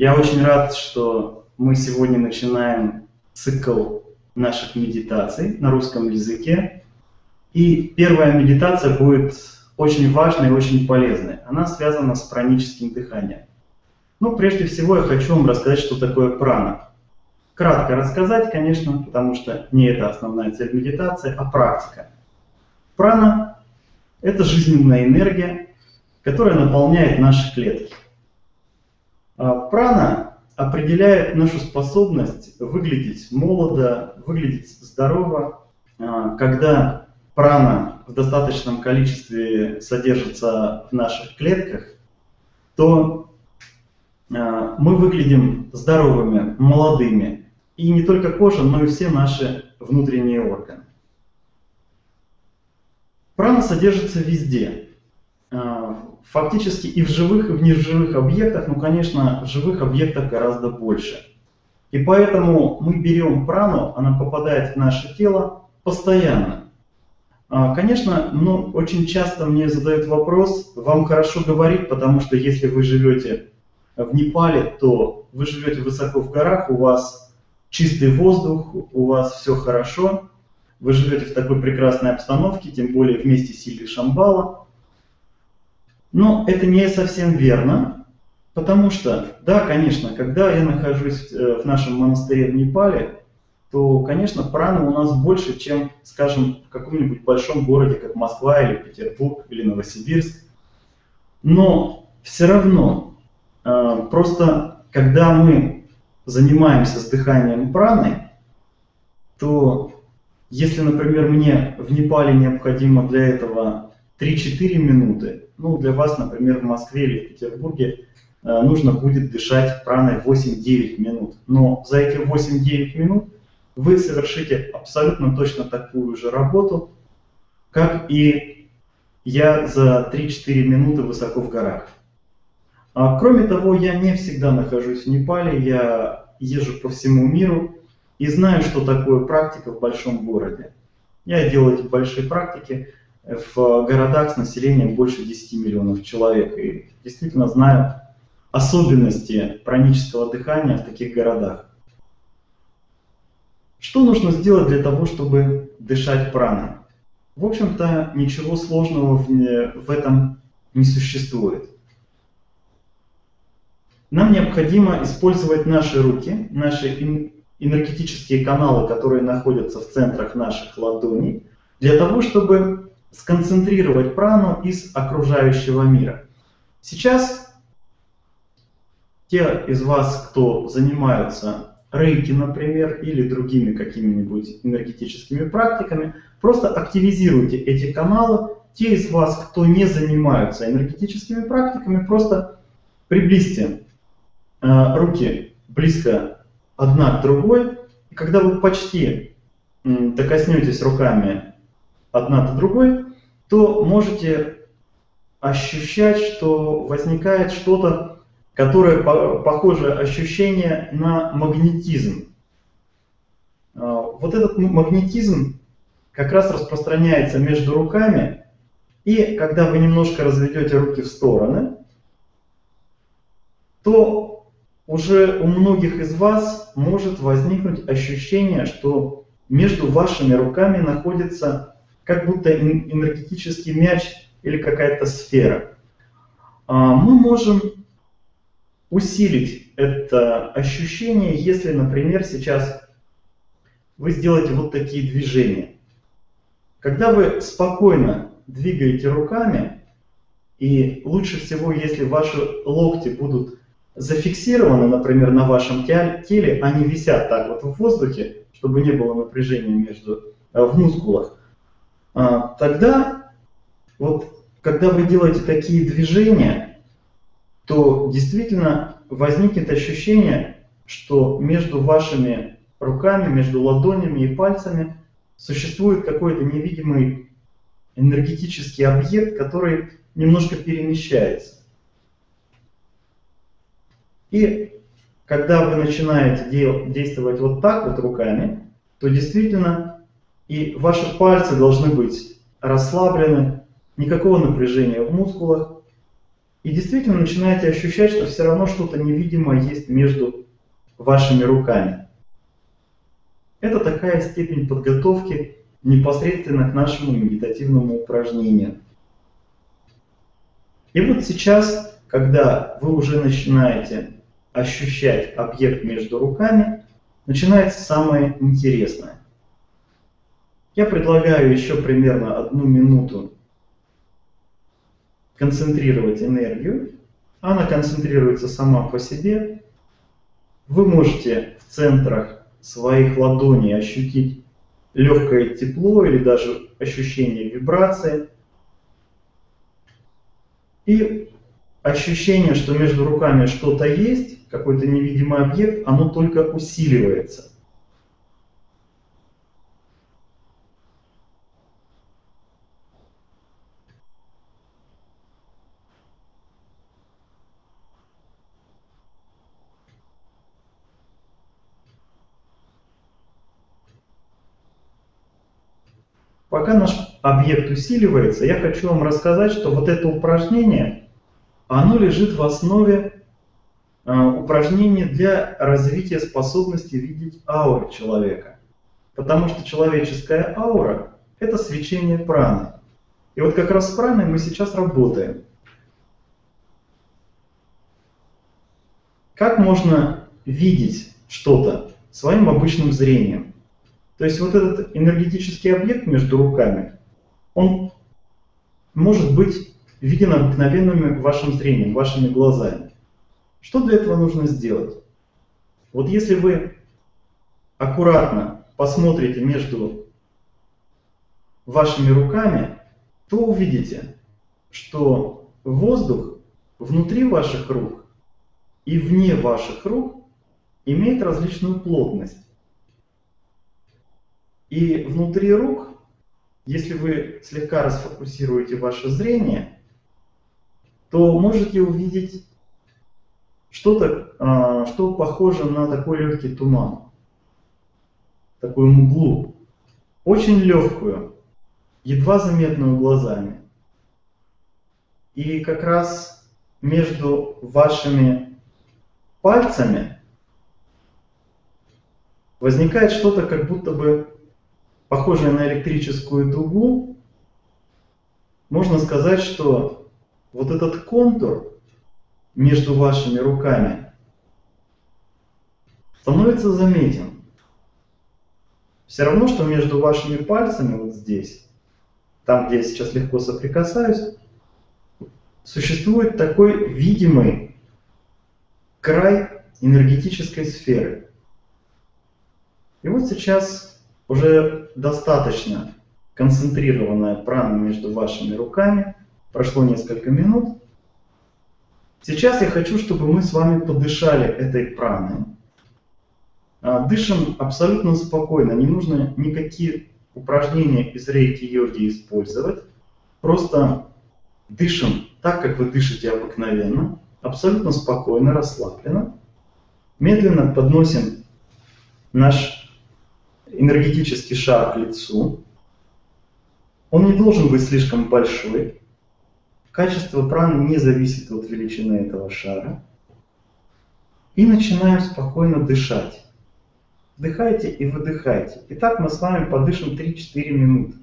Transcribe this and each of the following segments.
Я очень рад, что мы сегодня начинаем цикл наших медитаций на русском языке. И первая медитация будет очень важной и очень полезной. Она связана с праническим дыханием. Ну, прежде всего, я хочу вам рассказать, что такое прана. Кратко рассказать, конечно, потому что не это основная цель медитации, а практика. Прана – это жизненная энергия, которая наполняет наши клетки. А прана определяет нашу способность выглядеть молодо, выглядеть здорово. А, когда прана в достаточном количестве содержится в наших клетках, то а, мы выглядим здоровыми, молодыми. И не только кожа, но и все наши внутренние органы. Прана содержится везде. А, фактически и в живых, и в неживых объектах, ну, конечно, в живых объектах гораздо больше. И поэтому мы берем прану, она попадает в наше тело постоянно. А, конечно, ну, очень часто мне задают вопрос, вам хорошо говорить, потому что если вы живете в Непале, то вы живете высоко в горах, у вас чистый воздух, у вас все хорошо, вы живете в такой прекрасной обстановке, тем более вместе с Ильей Шамбала. Но это не совсем верно, потому что, да, конечно, когда я нахожусь э, в нашем монастыре в Непале, то, конечно, праны у нас больше, чем, скажем, в каком-нибудь большом городе, как Москва или Петербург или Новосибирск. Но все равно, э, просто когда мы занимаемся с дыханием праной, то если, например, мне в Непале необходимо для этого 3-4 минуты, ну, для вас, например, в Москве или в Петербурге э, нужно будет дышать праной 8-9 минут. Но за эти 8-9 минут вы совершите абсолютно точно такую же работу, как и я за 3-4 минуты высоко в горах. А, кроме того, я не всегда нахожусь в Непале, я езжу по всему миру и знаю, что такое практика в большом городе. Я делаю эти большие практики в городах с населением больше 10 миллионов человек. И действительно знаю особенности пранического дыхания в таких городах. Что нужно сделать для того, чтобы дышать праной? В общем-то, ничего сложного в, в этом не существует. Нам необходимо использовать наши руки, наши энергетические каналы, которые находятся в центрах наших ладоней, для того, чтобы сконцентрировать прану из окружающего мира. Сейчас те из вас, кто занимаются рейки, например, или другими какими-нибудь энергетическими практиками, просто активизируйте эти каналы. Те из вас, кто не занимаются энергетическими практиками, просто приблизьте э, руки близко одна к другой. И когда вы почти докоснетесь руками одна до другой, то можете ощущать, что возникает что-то, которое похоже ощущение на магнетизм. А, вот этот магнетизм как раз распространяется между руками, и когда вы немножко разведете руки в стороны, то уже у многих из вас может возникнуть ощущение, что между вашими руками находится как будто энергетический мяч или какая-то сфера. А, мы можем усилить это ощущение, если, например, сейчас вы сделаете вот такие движения. Когда вы спокойно двигаете руками, и лучше всего, если ваши локти будут зафиксированы, например, на вашем теле, они висят так вот в воздухе, чтобы не было напряжения между, э, в мускулах, тогда вот когда вы делаете такие движения, то действительно возникнет ощущение, что между вашими руками, между ладонями и пальцами существует какой-то невидимый энергетический объект, который немножко перемещается. И когда вы начинаете действовать вот так вот руками, то действительно и ваши пальцы должны быть расслаблены, никакого напряжения в мускулах. И действительно начинаете ощущать, что все равно что-то невидимое есть между вашими руками. Это такая степень подготовки непосредственно к нашему медитативному упражнению. И вот сейчас, когда вы уже начинаете ощущать объект между руками, начинается самое интересное. Я предлагаю еще примерно одну минуту концентрировать энергию. Она концентрируется сама по себе. Вы можете в центрах своих ладоней ощутить легкое тепло или даже ощущение вибрации. И ощущение, что между руками что-то есть, какой-то невидимый объект, оно только усиливается. Пока наш объект усиливается, я хочу вам рассказать, что вот это упражнение, оно лежит в основе э, упражнения для развития способности видеть ауру человека. Потому что человеческая аура – это свечение праны. И вот как раз с праной мы сейчас работаем. Как можно видеть что-то своим обычным зрением? То есть вот этот энергетический объект между руками, он может быть виден обыкновенным вашим зрением, вашими глазами. Что для этого нужно сделать? Вот если вы аккуратно посмотрите между вашими руками, то увидите, что воздух внутри ваших рук и вне ваших рук имеет различную плотность. И внутри рук, если вы слегка расфокусируете ваше зрение, то можете увидеть что-то, а, что похоже на такой легкий туман, такую мглу, очень легкую, едва заметную глазами. И как раз между вашими пальцами возникает что-то, как будто бы похожая на электрическую дугу, можно сказать, что вот этот контур между вашими руками становится заметен. Все равно, что между вашими пальцами вот здесь, там, где я сейчас легко соприкасаюсь, существует такой видимый край энергетической сферы. И вот сейчас уже достаточно концентрированная прана между вашими руками. Прошло несколько минут. Сейчас я хочу, чтобы мы с вами подышали этой праной. А, дышим абсолютно спокойно, не нужно никакие упражнения из рейки-йоги использовать. Просто дышим так, как вы дышите обыкновенно, абсолютно спокойно, расслабленно. Медленно подносим наш энергетический шар к лицу. Он не должен быть слишком большой. Качество праны не зависит от величины этого шара. И начинаем спокойно дышать. Вдыхайте и выдыхайте. Итак, мы с вами подышим 3-4 минуты.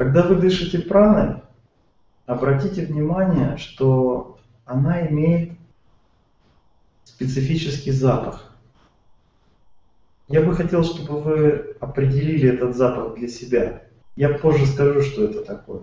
Когда вы дышите праной, обратите внимание, что она имеет специфический запах. Я бы хотел, чтобы вы определили этот запах для себя. Я позже скажу, что это такое.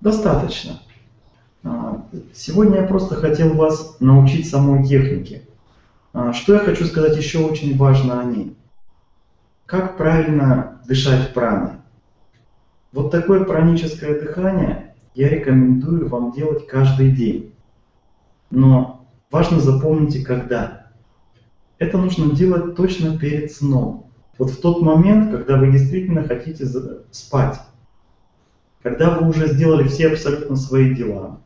Достаточно. А, сегодня я просто хотел вас научить самой технике. А, что я хочу сказать еще очень важно о ней. Как правильно дышать праной. Вот такое праническое дыхание я рекомендую вам делать каждый день. Но важно запомните, когда. Это нужно делать точно перед сном. Вот в тот момент, когда вы действительно хотите спать когда вы уже сделали все абсолютно свои дела,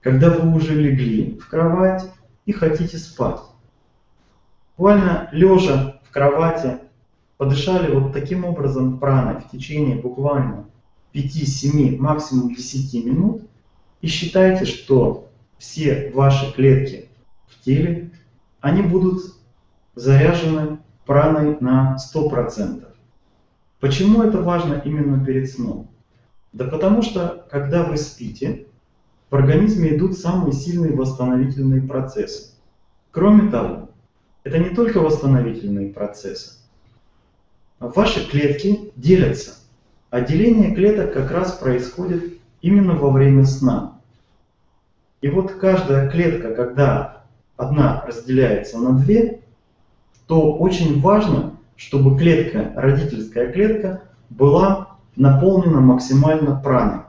когда вы уже легли в кровать и хотите спать. Буквально лежа в кровати, подышали вот таким образом праной в течение буквально 5-7, максимум 10 минут и считайте, что все ваши клетки в теле, они будут заряжены праной на 100%. Почему это важно именно перед сном? Да потому что, когда вы спите, в организме идут самые сильные восстановительные процессы. Кроме того, это не только восстановительные процессы. Ваши клетки делятся. А деление клеток как раз происходит именно во время сна. И вот каждая клетка, когда одна разделяется на две, то очень важно, чтобы клетка, родительская клетка, была наполнена максимально праной,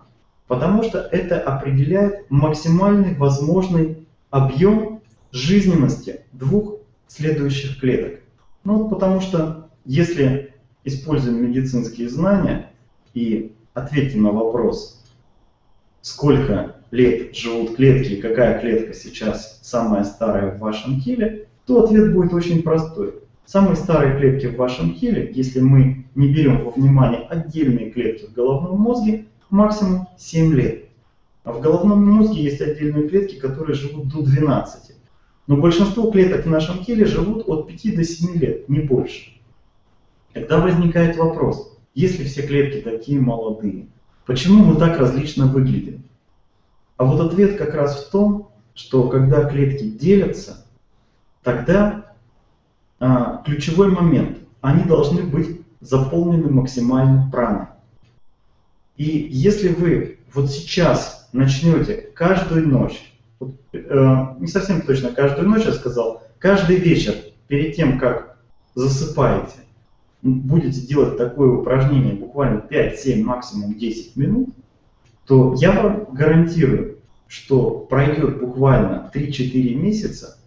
потому что это определяет максимальный возможный объем жизненности двух следующих клеток. Ну, потому что если используем медицинские знания и ответим на вопрос, сколько лет живут клетки и какая клетка сейчас самая старая в вашем теле, то ответ будет очень простой. Самые старые клетки в вашем теле, если мы не берем во внимание отдельные клетки в головном мозге, максимум 7 лет. А в головном мозге есть отдельные клетки, которые живут до 12. Но большинство клеток в нашем теле живут от 5 до 7 лет, не больше. Тогда возникает вопрос, если все клетки такие молодые, почему мы так различно выглядим? А вот ответ как раз в том, что когда клетки делятся, тогда а, ключевой момент. Они должны быть заполнены максимально праной. И если вы вот сейчас начнете каждую ночь, вот, э, не совсем точно каждую ночь я сказал, каждый вечер перед тем, как засыпаете, будете делать такое упражнение буквально 5-7, максимум 10 минут, то я вам гарантирую, что пройдет буквально 3-4 месяца,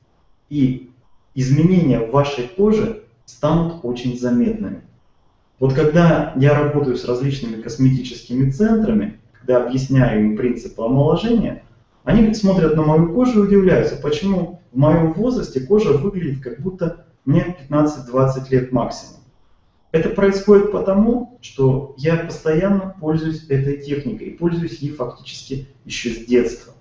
и изменения в вашей коже станут очень заметными. Вот когда я работаю с различными косметическими центрами, когда объясняю им принципы омоложения, они смотрят на мою кожу и удивляются, почему в моем возрасте кожа выглядит как будто мне 15-20 лет максимум. Это происходит потому, что я постоянно пользуюсь этой техникой, пользуюсь ей фактически еще с детства.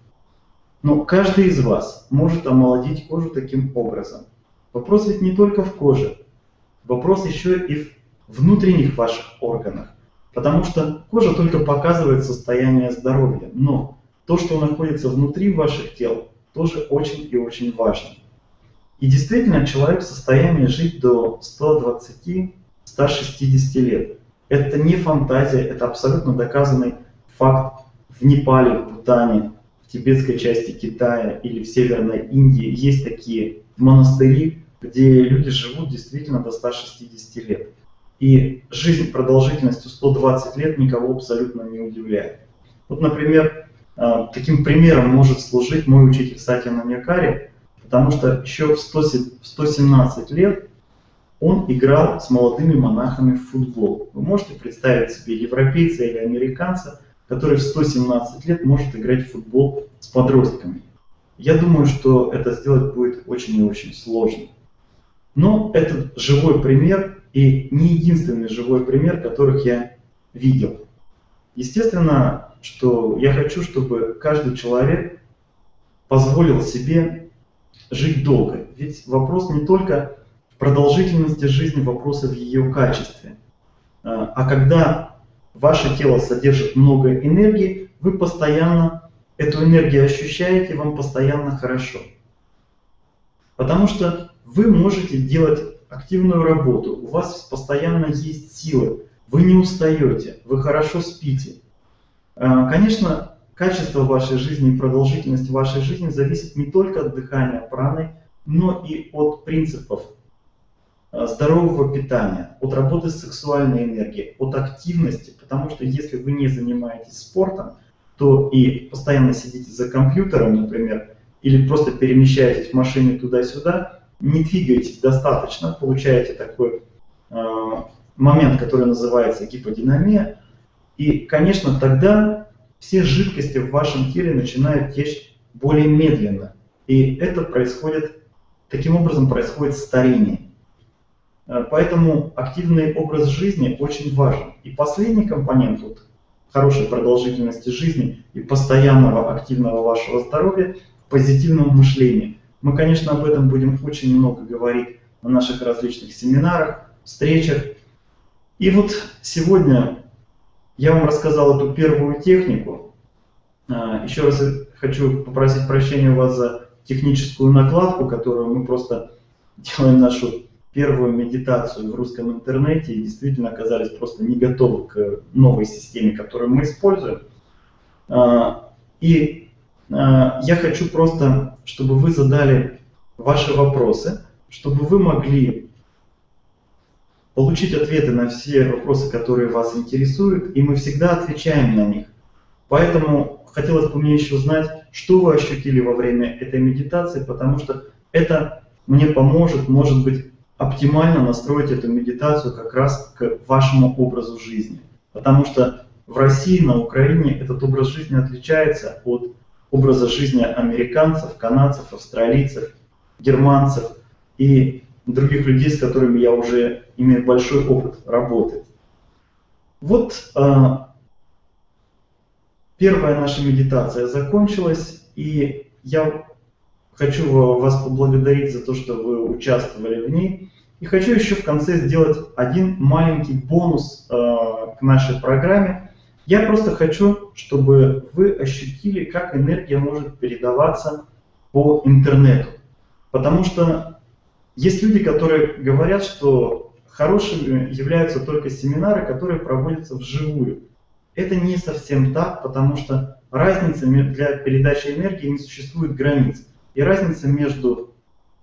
Но каждый из вас может омолодить кожу таким образом. Вопрос ведь не только в коже. Вопрос еще и в внутренних ваших органах. Потому что кожа только показывает состояние здоровья. Но то, что находится внутри ваших тел, тоже очень и очень важно. И действительно, человек в состоянии жить до 120-160 лет. Это не фантазия, это абсолютно доказанный факт в Непале, в Бутане, в тибетской части Китая или в Северной Индии. Есть такие монастыри, где люди живут действительно до 160 лет. И жизнь продолжительностью 120 лет никого абсолютно не удивляет. Вот, например, а, таким примером может служить мой учитель Сатья Намякари, потому что еще в 117 лет он играл с молодыми монахами в футбол. Вы можете представить себе европейца или американца, который в 117 лет может играть в футбол с подростками. Я думаю, что это сделать будет очень и очень сложно. Но это живой пример и не единственный живой пример, которых я видел. Естественно, что я хочу, чтобы каждый человек позволил себе жить долго. Ведь вопрос не только в продолжительности жизни, вопрос в ее качестве. А, а когда ваше тело содержит много энергии, вы постоянно эту энергию ощущаете, вам постоянно хорошо. Потому что вы можете делать активную работу, у вас постоянно есть силы, вы не устаете, вы хорошо спите, Э, конечно, качество вашей жизни и продолжительность вашей жизни зависит не только от дыхания праны, но и от принципов э, здорового питания, от работы с сексуальной энергией, от активности, потому что если вы не занимаетесь спортом, то и постоянно сидите за компьютером, например, или просто перемещаетесь в машине туда-сюда, не двигаетесь достаточно, получаете такой э, момент, который называется гиподинамия, и, конечно, тогда все жидкости в вашем теле начинают течь более медленно. И это происходит, таким образом происходит старение. Э, поэтому активный образ жизни очень важен. И последний компонент вот, хорошей продолжительности жизни и постоянного активного вашего здоровья – позитивном мышлении. Мы, конечно, об этом будем очень много говорить на наших различных семинарах, встречах. И вот сегодня я вам рассказал эту первую технику. А, еще раз хочу попросить прощения у вас за техническую накладку, которую мы просто делаем нашу первую медитацию в русском интернете и действительно оказались просто не готовы к новой системе, которую мы используем. А, и а, я хочу просто, чтобы вы задали ваши вопросы, чтобы вы могли получить ответы на все вопросы, которые вас интересуют, и мы всегда отвечаем на них. Поэтому хотелось бы мне еще узнать, что вы ощутили во время этой медитации, потому что это мне поможет, может быть, оптимально настроить эту медитацию как раз к вашему образу жизни. Потому что в России, на Украине этот образ жизни отличается от образа жизни американцев, канадцев, австралийцев, германцев. И других людей, с которыми я уже имею большой опыт работы. Вот э, первая наша медитация закончилась, и я хочу вас поблагодарить за то, что вы участвовали в ней. И хочу еще в конце сделать один маленький бонус э, к нашей программе. Я просто хочу, чтобы вы ощутили, как энергия может передаваться по интернету. Потому что есть люди, которые говорят, что хорошими являются только семинары, которые проводятся вживую. Это не совсем так, потому что разница для передачи энергии не существует границ. И разница между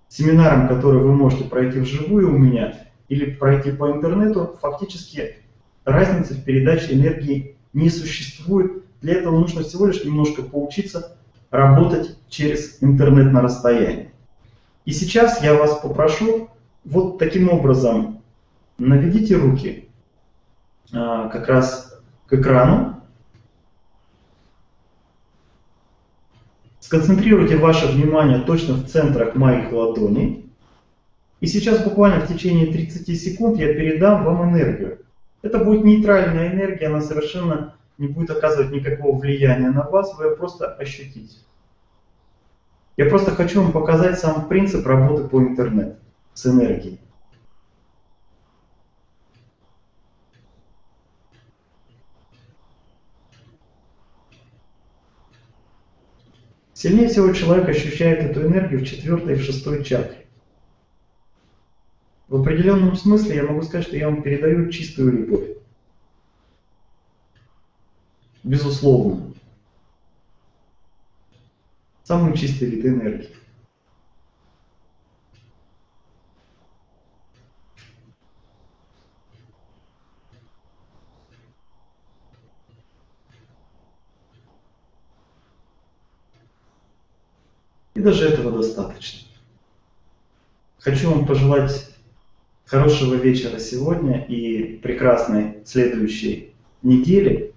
семинаром, который вы можете пройти вживую у меня, или пройти по интернету, фактически разницы в передаче энергии не существует. Для этого нужно всего лишь немножко поучиться работать через интернет на расстоянии. И сейчас я вас попрошу вот таким образом наведите руки а, как раз к экрану. Сконцентрируйте ваше внимание точно в центрах моих ладоней. И сейчас буквально в течение 30 секунд я передам вам энергию. Это будет нейтральная энергия, она совершенно не будет оказывать никакого влияния на вас, вы ее просто ощутите. Я просто хочу вам показать сам принцип работы по интернету с энергией. Сильнее всего человек ощущает эту энергию в четвертой и в шестой чакре. В определенном смысле я могу сказать, что я вам передаю чистую любовь. Безусловно. Самый чистый вид энергии. И даже этого достаточно. Хочу вам пожелать хорошего вечера сегодня и прекрасной следующей недели.